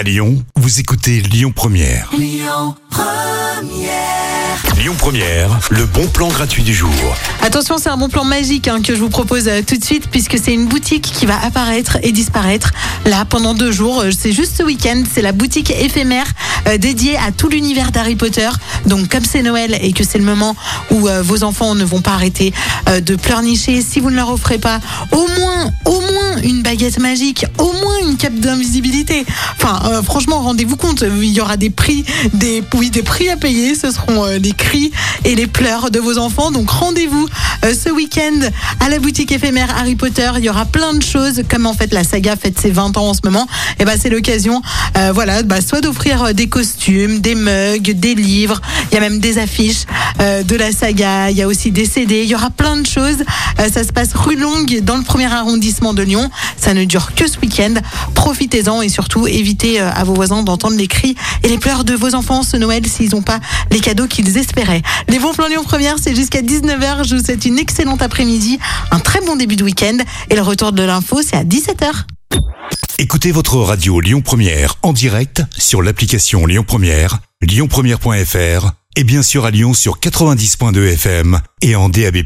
À Lyon, vous écoutez Lyon Première. Lyon Première. le bon plan gratuit du jour. Attention, c'est un bon plan magique hein, que je vous propose euh, tout de suite puisque c'est une boutique qui va apparaître et disparaître là pendant deux jours. Euh, C'est juste ce week-end. C'est la boutique éphémère euh, dédiée à tout l'univers d'Harry Potter. Donc comme c'est Noël et que c'est le moment où euh, vos enfants ne vont pas arrêter euh, de pleurnicher, si vous ne leur offrez pas au moins, au moins une baguette magique, au moins une cape d'invisibilité. Enfin, euh, franchement, rendez-vous compte, il y aura des prix, des prix à payer. Ce seront euh, les cris et les pleurs de vos enfants. Donc rendez-vous euh, ce week-end à la boutique éphémère Harry Potter. Il y aura plein de choses, comme en fait la saga fête ses 20 ans en ce moment. Et ben c'est l'occasion, voilà, bah, soit d'offrir des costumes, des mugs, des livres. Il y a même des affiches de la saga. Il y a aussi des CD. Il y aura plein de choses. Ça se passe rue Longue dans le premier arrondissement de Lyon. Ça ne dure que ce week-end. Profitez-en et surtout évitez euh, à vos voisins d'entendre les cris et les pleurs de vos enfants ce Noël s'ils n'ont pas les cadeaux qu'ils espéraient. Les bons plans Lyon Première, c'est jusqu'à 19h. Je vous souhaite une excellente après-midi, un très bon début de week-end et le retour de l'info, c'est à 17h. Écoutez votre radio Lyon Première en direct sur l'application Lyon Première, lyonpremière.fr et bien sûr à Lyon sur 90.2 FM et en DAB+.